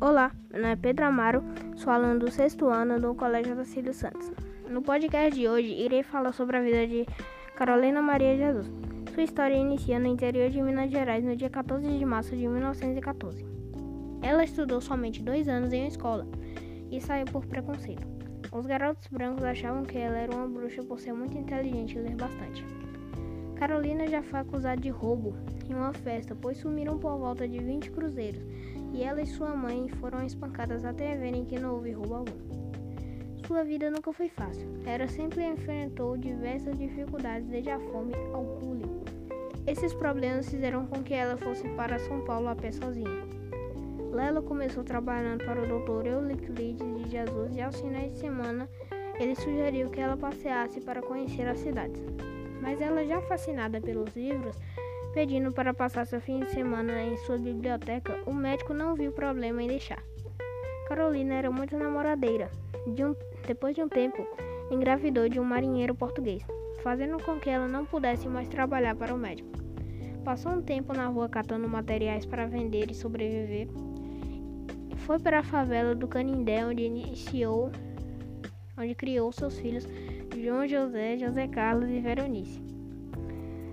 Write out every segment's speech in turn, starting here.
Olá, meu nome é Pedro Amaro, sou aluno do sexto ano do Colégio Silvio Santos. No podcast de hoje, irei falar sobre a vida de Carolina Maria Jesus. Sua história inicia no interior de Minas Gerais no dia 14 de março de 1914. Ela estudou somente dois anos em uma escola e saiu por preconceito. Os garotos brancos achavam que ela era uma bruxa por ser muito inteligente e ler bastante. Carolina já foi acusada de roubo em uma festa, pois sumiram por volta de 20 cruzeiros e ela e sua mãe foram espancadas até verem que não houve roubo algum. Sua vida nunca foi fácil. Ela sempre enfrentou diversas dificuldades, desde a fome ao bullying. Esses problemas fizeram com que ela fosse para São Paulo a pé sozinha. Lá ela começou trabalhando para o Dr. Euclides de Jesus e aos finais de semana ele sugeriu que ela passeasse para conhecer as cidades. Mas ela, já fascinada pelos livros, pedindo para passar seu fim de semana em sua biblioteca, o médico não viu problema em deixar. Carolina era muito namoradeira. De um, depois de um tempo, engravidou de um marinheiro português, fazendo com que ela não pudesse mais trabalhar para o médico. Passou um tempo na rua catando materiais para vender e sobreviver. Foi para a favela do Canindé, onde iniciou, onde criou seus filhos João José, José Carlos e Veronice.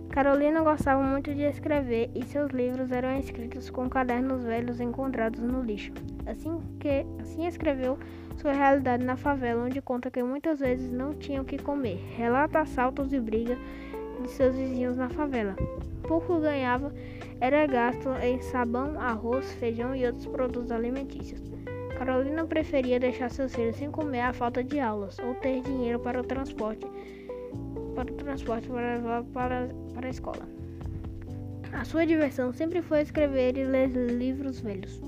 Carolina gostava muito de escrever e seus livros eram escritos com cadernos velhos encontrados no lixo. Assim que assim escreveu sua realidade na favela, onde conta que muitas vezes não tinham o que comer. Relata assaltos e brigas de seus vizinhos na favela. Pouco ganhava era gasto em sabão, arroz, feijão e outros produtos alimentícios. Carolina preferia deixar seus filhos sem comer à falta de aulas ou ter dinheiro para o transporte para o transporte para levar para, para a escola. A sua diversão sempre foi escrever e ler livros velhos.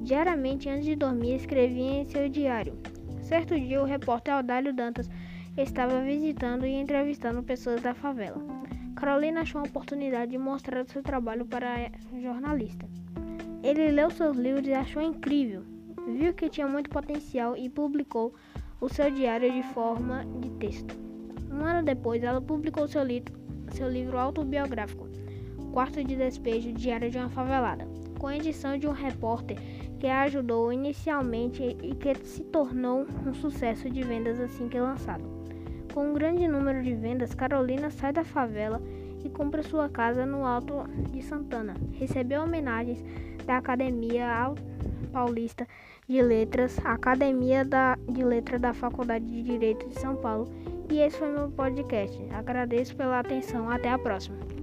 Diariamente, antes de dormir, escrevia em seu diário. Certo dia, o repórter Aldalho Dantas estava visitando e entrevistando pessoas da favela. Carolina achou a oportunidade de mostrar seu trabalho para a jornalista. Ele leu seus livros e achou incrível. Viu que tinha muito potencial e publicou o seu diário de forma de texto. Um ano depois, ela publicou seu, li seu livro autobiográfico, Quarto de Despejo Diário de uma Favelada, com a edição de um repórter que a ajudou inicialmente e que se tornou um sucesso de vendas assim que lançado. Com um grande número de vendas, Carolina sai da favela e compra sua casa no Alto de Santana. Recebeu homenagens da Academia Paulista de Letras, Academia da, de Letras da Faculdade de Direito de São Paulo e esse foi meu podcast. Agradeço pela atenção. Até a próxima.